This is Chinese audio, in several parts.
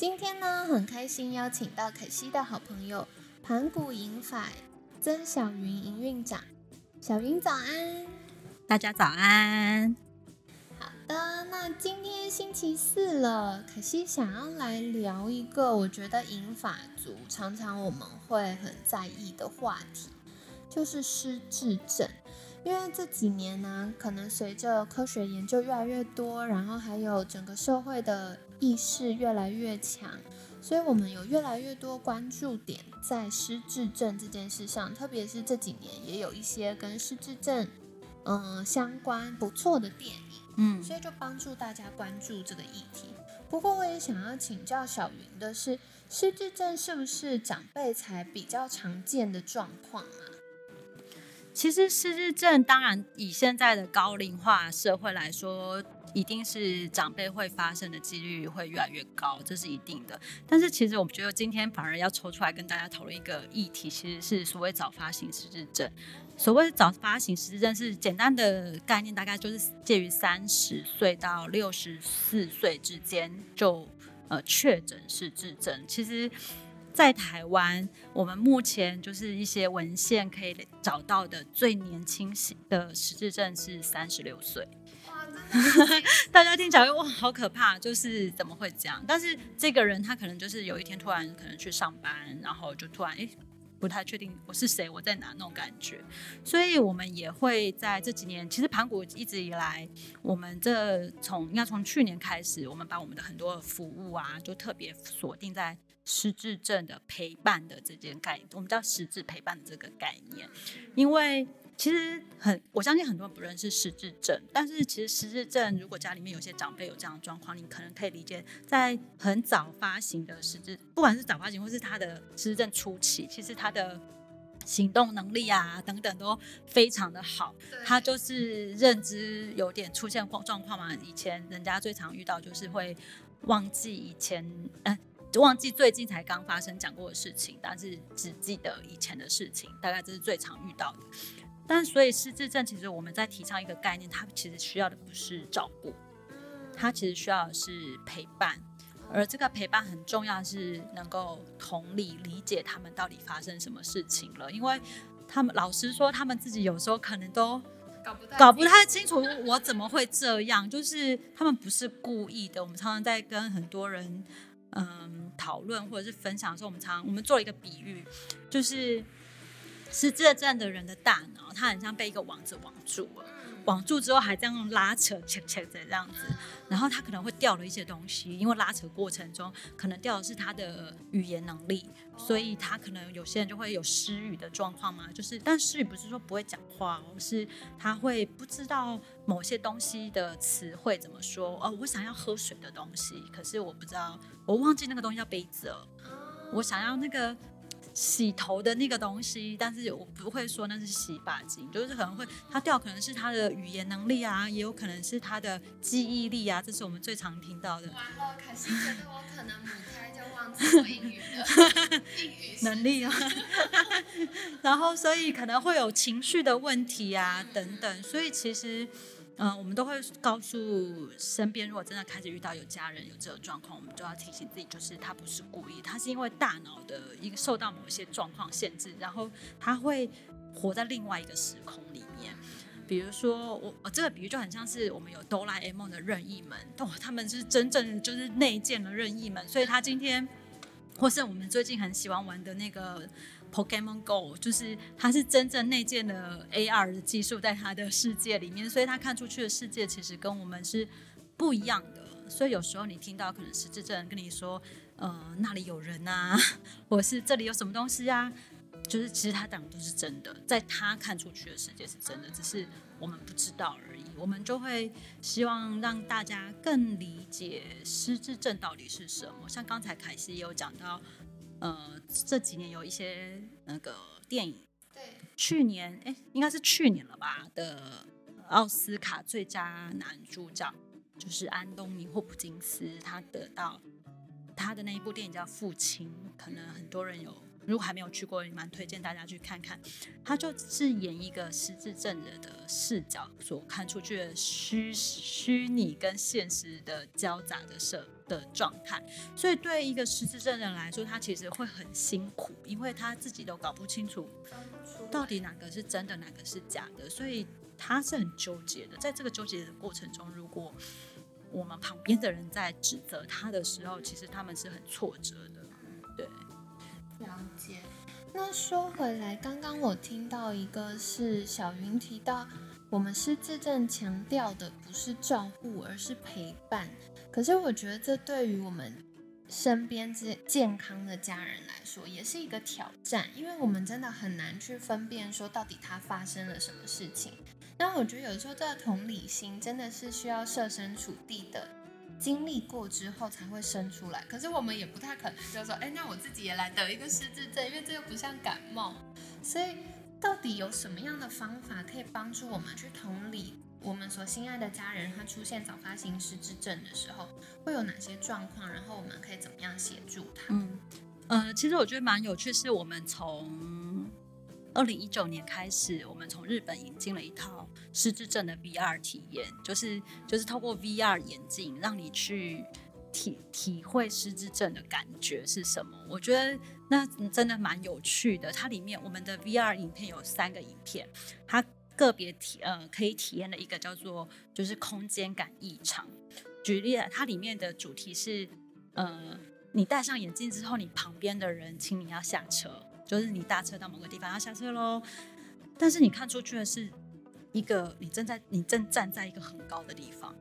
今天呢，很开心邀请到凯西的好朋友盘古银法曾小云营运长，小云早安，大家早安。好的，那今天星期四了，凯西想要来聊一个我觉得银法族常常我们会很在意的话题，就是失智症。因为这几年呢，可能随着科学研究越来越多，然后还有整个社会的意识越来越强，所以我们有越来越多关注点在失智症这件事上。特别是这几年，也有一些跟失智症嗯相关不错的电影，嗯，所以就帮助大家关注这个议题。不过，我也想要请教小云的是，失智症是不是长辈才比较常见的状况啊？其实失智症，当然以现在的高龄化社会来说，一定是长辈会发生的几率会越来越高，这是一定的。但是其实我们觉得今天反而要抽出来跟大家讨论一个议题，其实是所谓早发型失智症。所谓早发型失智症是简单的概念，大概就是介于三十岁到六十四岁之间就呃确诊失智症。其实。在台湾，我们目前就是一些文献可以找到的最年轻型的实质症是三十六岁。大家听起来哇，好可怕！就是怎么会这样？但是这个人他可能就是有一天突然可能去上班，然后就突然哎。不太确定我是谁，我在哪那种感觉，所以我们也会在这几年，其实盘古一直以来，我们这从应该从去年开始，我们把我们的很多服务啊，就特别锁定在失智症的陪伴的这件概念，我们叫失智陪伴的这个概念，因为。其实很，我相信很多人不认识失智症，但是其实失智症，如果家里面有些长辈有这样的状况，你可能可以理解，在很早发行的失智，不管是早发行或是他的失智症初期，其实他的行动能力啊等等都非常的好，他就是认知有点出现状状况嘛。以前人家最常遇到就是会忘记以前，嗯，忘记最近才刚发生讲过的事情，但是只记得以前的事情，大概这是最常遇到的。但所以失智症其实我们在提倡一个概念，它其实需要的不是照顾，它其实需要的是陪伴，而这个陪伴很重要，是能够同理理解他们到底发生什么事情了，因为他们老实说，他们自己有时候可能都搞不搞不太清楚我怎么会这样，就是他们不是故意的。我们常常在跟很多人嗯讨论或者是分享的时候，我们常我们做了一个比喻，就是。是这症的人的大脑，它很像被一个网子网住了，网住之后还这样拉扯，扯扯的这样子，然后他可能会掉了一些东西，因为拉扯过程中可能掉的是他的语言能力，所以他可能有些人就会有失语的状况嘛，就是但失语不是说不会讲话，而是他会不知道某些东西的词汇怎么说，哦，我想要喝水的东西，可是我不知道，我忘记那个东西叫杯子了，我想要那个。洗头的那个东西，但是我不会说那是洗发精，就是可能会它掉，可能是他的语言能力啊，也有可能是他的记忆力啊，这是我们最常听到的。完了，可惜觉得我可能母胎就忘记说英语了，英语能力啊。然后，所以可能会有情绪的问题啊，等等。所以其实。嗯，我们都会告诉身边，如果真的开始遇到有家人有这种状况，我们就要提醒自己，就是他不是故意，他是因为大脑的一个受到某些状况限制，然后他会活在另外一个时空里面。比如说，我我这个比喻就很像是我们有哆啦 A 梦的任意门，哦，他们是真正就是内建的任意门，所以他今天，或是我们最近很喜欢玩的那个。Pokemon Go 就是它是真正内建的 AR 的技术在它的世界里面，所以它看出去的世界其实跟我们是不一样的。所以有时候你听到可能是智症跟你说，呃，那里有人啊，或是这里有什么东西啊，就是其实他讲的都是真的，在他看出去的世界是真的，只是我们不知道而已。我们就会希望让大家更理解失智症到底是什么。像刚才凯西也有讲到。呃这几年有一些那个电影，对，去年哎应该是去年了吧的奥斯卡最佳男主角就是安东尼霍普金斯，他得到他的那一部电影叫《父亲》，可能很多人有。如果还没有去过，也蛮推荐大家去看看。他就是演一个失智症者的视角所看出去的虚虚拟跟现实的交杂的设的状态，所以对一个失智症人来说，他其实会很辛苦，因为他自己都搞不清楚到底哪个是真的，哪个是假的，所以他是很纠结的。在这个纠结的过程中，如果我们旁边的人在指责他的时候，其实他们是很挫折的，对。了解。那说回来，刚刚我听到一个是小云提到，我们失智症强调的不是照顾，而是陪伴。可是我觉得这对于我们身边健健康的家人来说，也是一个挑战，因为我们真的很难去分辨说到底他发生了什么事情。那我觉得有时候这个同理心真的是需要设身处地的。经历过之后才会生出来，可是我们也不太可能就说，哎，那我自己也来得一个失智症，因为这又不像感冒。所以，到底有什么样的方法可以帮助我们去同理我们所心爱的家人，他出现早发型失智症的时候，会有哪些状况？然后我们可以怎么样协助他？嗯，呃，其实我觉得蛮有趣，是我们从二零一九年开始，我们从日本引进了一套。失智症的 VR 体验，就是就是透过 VR 眼镜，让你去体体会失智症的感觉是什么。我觉得那真的蛮有趣的。它里面我们的 VR 影片有三个影片，它个别体呃可以体验的一个叫做就是空间感异常。举例，它里面的主题是呃你戴上眼镜之后，你旁边的人请你要下车，就是你搭车到某个地方要下车喽，但是你看出去的是。一个你正在你正站在一个很高的地方，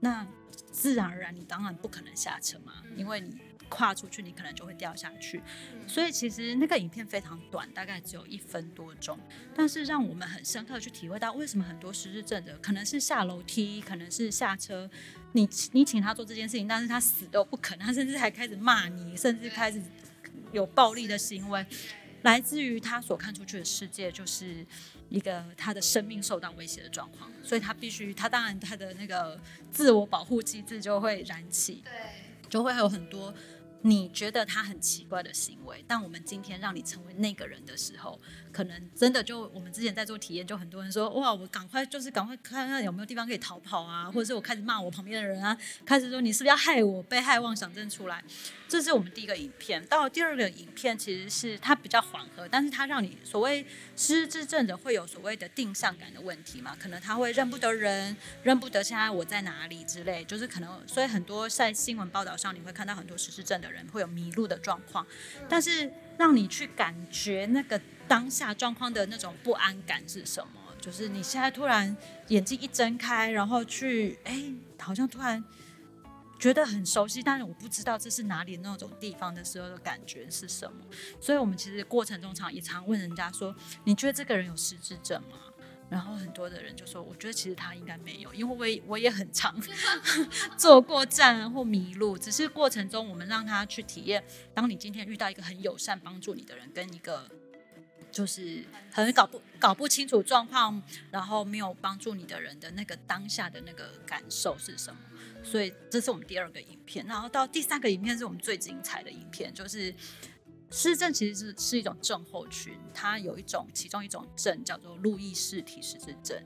那自然而然你当然不可能下车嘛，因为你跨出去你可能就会掉下去。所以其实那个影片非常短，大概只有一分多钟，但是让我们很深刻去体会到为什么很多失智症的可能是下楼梯，可能是下车，你你请他做这件事情，但是他死都不肯，他甚至还开始骂你，甚至开始有暴力的行为，来自于他所看出去的世界就是。一个他的生命受到威胁的状况，所以他必须，他当然他的那个自我保护机制就会燃起，对，就会有很多。你觉得他很奇怪的行为，但我们今天让你成为那个人的时候，可能真的就我们之前在做体验，就很多人说哇，我赶快就是赶快看看有没有地方可以逃跑啊，或者是我开始骂我旁边的人啊，开始说你是不是要害我，被害妄想症出来。这是我们第一个影片。到第二个影片，其实是它比较缓和，但是它让你所谓失智症者会有所谓的定向感的问题嘛，可能他会认不得人，认不得现在我在哪里之类，就是可能所以很多在新闻报道上你会看到很多失智症的人。人会有迷路的状况，但是让你去感觉那个当下状况的那种不安感是什么？就是你现在突然眼睛一睁开，然后去哎，好像突然觉得很熟悉，但是我不知道这是哪里那种地方的时候的感觉是什么。所以我们其实过程中常也常问人家说：“你觉得这个人有失智症吗？”然后很多的人就说：“我觉得其实他应该没有，因为我也我也很常坐过站或迷路，只是过程中我们让他去体验。当你今天遇到一个很友善帮助你的人，跟一个就是很搞不搞不清楚状况，然后没有帮助你的人的那个当下的那个感受是什么？所以这是我们第二个影片。然后到第三个影片是我们最精彩的影片，就是。”失智症其实是是一种症候群，它有一种其中一种症叫做路易氏体失智症，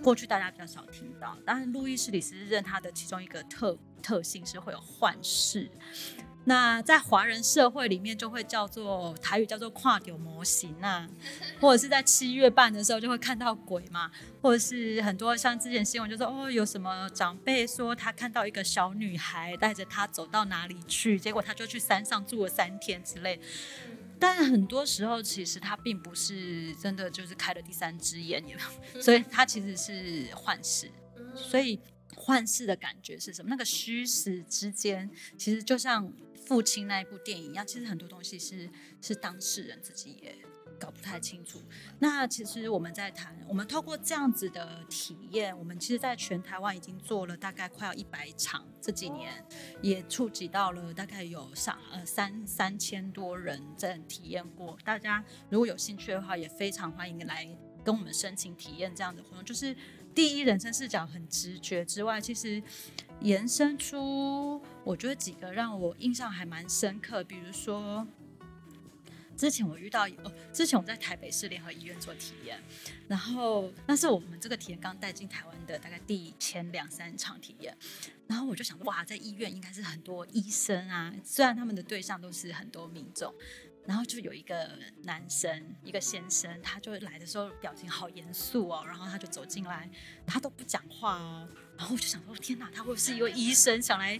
过去大家比较少听到，但是路易氏体失智症它的其中一个特特性是会有幻视。那在华人社会里面，就会叫做台语叫做跨丢模型啊，或者是在七月半的时候就会看到鬼嘛，或者是很多像之前新闻就说哦，有什么长辈说他看到一个小女孩带着他走到哪里去，结果他就去山上住了三天之类。但很多时候其实他并不是真的就是开了第三只眼，所以他其实是幻视，所以幻视的感觉是什么？那个虚实之间，其实就像。父亲那一部电影一样，其实很多东西是是当事人自己也搞不太清楚。那其实我们在谈，我们透过这样子的体验，我们其实在全台湾已经做了大概快要一百场，这几年也触及到了大概有上呃三三千多人在体验过。大家如果有兴趣的话，也非常欢迎来跟我们申请体验这样的活动。就是第一人称视角很直觉之外，其实延伸出我觉得几个让我印象还蛮深刻，比如说。之前我遇到哦，之前我在台北市联合医院做体验，然后那是我们这个体验刚带进台湾的大概第前两三场体验，然后我就想哇，在医院应该是很多医生啊，虽然他们的对象都是很多民众。然后就有一个男生，一个先生，他就来的时候表情好严肃哦，然后他就走进来，他都不讲话哦，然后我就想说，天哪，他会不会是一位医生想来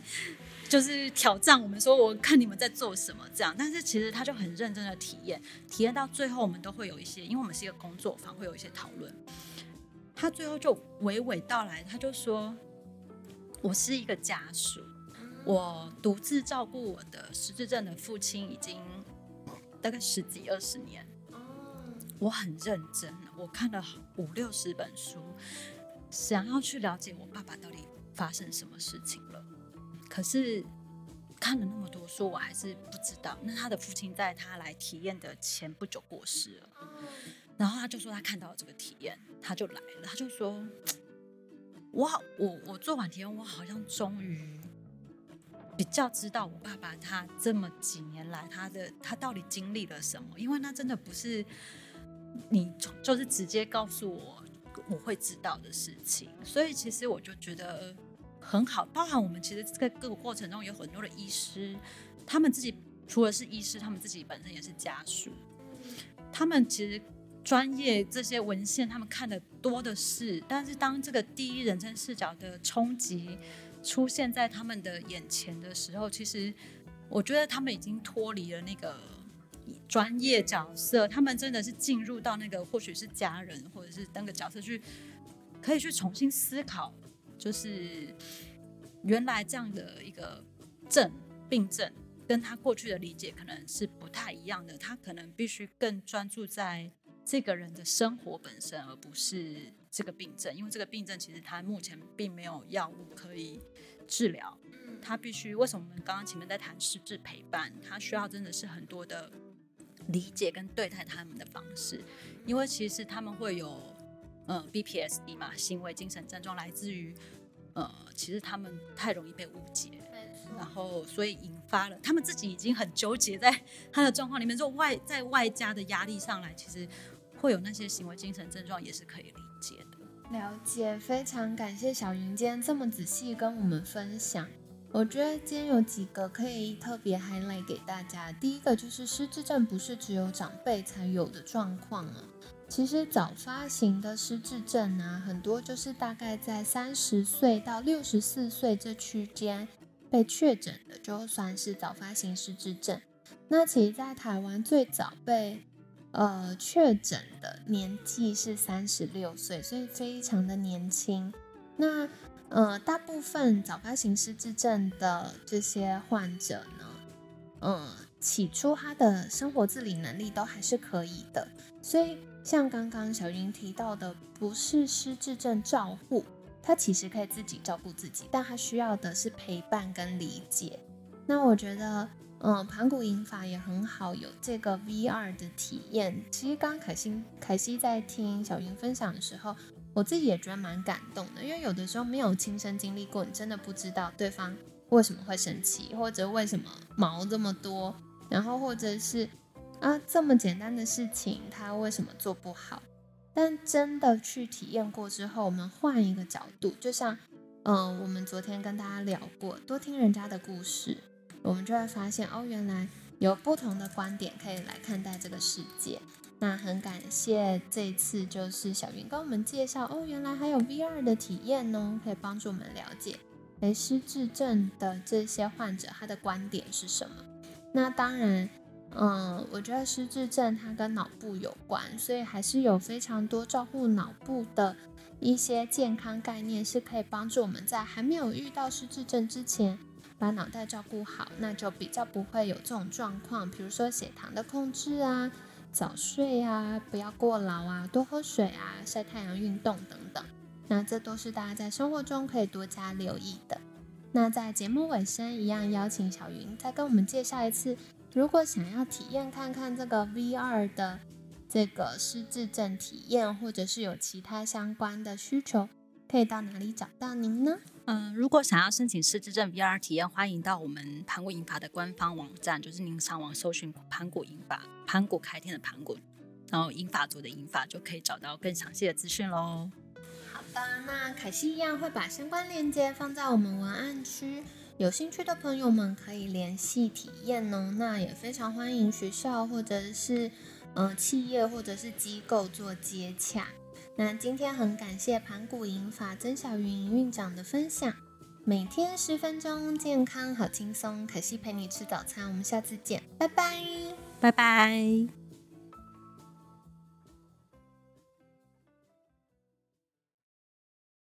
就是挑战我们？说我看你们在做什么这样，但是其实他就很认真的体验，体验到最后我们都会有一些，因为我们是一个工作坊，会有一些讨论。他最后就娓娓道来，他就说，我是一个家属，我独自照顾我的失智症的父亲已经。大概十几二十年，我很认真，我看了五六十本书，想要去了解我爸爸到底发生什么事情了。可是看了那么多书，我还是不知道。那他的父亲在他来体验的前不久过世了，然后他就说他看到了这个体验，他就来了，他就说：“我好，我我做完体验，我好像终于。”比较知道我爸爸他这么几年来他的他到底经历了什么，因为那真的不是你就是直接告诉我我会知道的事情，所以其实我就觉得很好。包含我们其实这个各个过程中有很多的医师，他们自己除了是医师，他们自己本身也是家属，他们其实专业这些文献他们看的多的是，但是当这个第一人称视角的冲击。出现在他们的眼前的时候，其实我觉得他们已经脱离了那个专业角色，他们真的是进入到那个或许是家人或者是那个角色去，可以去重新思考，就是原来这样的一个症病症，跟他过去的理解可能是不太一样的，他可能必须更专注在这个人的生活本身，而不是。这个病症，因为这个病症其实它目前并没有药物可以治疗，它必须为什么我们刚刚前面在谈失智陪伴，它需要真的是很多的理解跟对待他们的方式，因为其实他们会有呃 BPSD 嘛，行为精神症状来自于呃其实他们太容易被误解，然后所以引发了他们自己已经很纠结在他的状况里面，就外在外加的压力上来，其实会有那些行为精神症状也是可以理。了解，非常感谢小云今天这么仔细跟我们分享。我觉得今天有几个可以特别 highlight 给大家。第一个就是失智症不是只有长辈才有的状况啊，其实早发型的失智症啊，很多就是大概在三十岁到六十四岁这区间被确诊的，就算是早发型失智症。那其实，在台湾最早被呃，确诊的年纪是三十六岁，所以非常的年轻。那呃，大部分早发型失智症的这些患者呢，嗯，起初他的生活自理能力都还是可以的。所以像刚刚小云提到的，不是失智症照护，他其实可以自己照顾自己，但他需要的是陪伴跟理解。那我觉得。嗯，盘古引法也很好，有这个 VR 的体验。其实刚刚凯西凯西在听小云分享的时候，我自己也觉得蛮感动的，因为有的时候没有亲身经历过，你真的不知道对方为什么会生气，或者为什么毛这么多，然后或者是啊这么简单的事情他为什么做不好。但真的去体验过之后，我们换一个角度，就像嗯，我们昨天跟大家聊过，多听人家的故事。我们就会发现哦，原来有不同的观点可以来看待这个世界。那很感谢这次就是小云跟我们介绍哦，原来还有 VR 的体验呢，可以帮助我们了解诶失智症的这些患者他的观点是什么。那当然，嗯，我觉得失智症它跟脑部有关，所以还是有非常多照顾脑部的一些健康概念，是可以帮助我们在还没有遇到失智症之前。把脑袋照顾好，那就比较不会有这种状况。比如说血糖的控制啊，早睡啊，不要过劳啊，多喝水啊，晒太阳、运动等等。那这都是大家在生活中可以多加留意的。那在节目尾声，一样邀请小云再跟我们介绍一次，如果想要体验看看这个 VR 的这个失智症体验，或者是有其他相关的需求，可以到哪里找到您呢？嗯，如果想要申请失智症 VR 体验，欢迎到我们盘古银法的官方网站，就是您上网搜寻盘古银法、盘古开天的盘古，然后银法族的银法，就可以找到更详细的资讯喽。好的，那凯西一样会把相关链接放在我们文案区，有兴趣的朋友们可以联系体验哦。那也非常欢迎学校或者是呃企业或者是机构做接洽。那今天很感谢盘古银法曾小云营长的分享，每天十分钟，健康好轻松。可惜陪你吃早餐，我们下次见，拜拜，拜拜。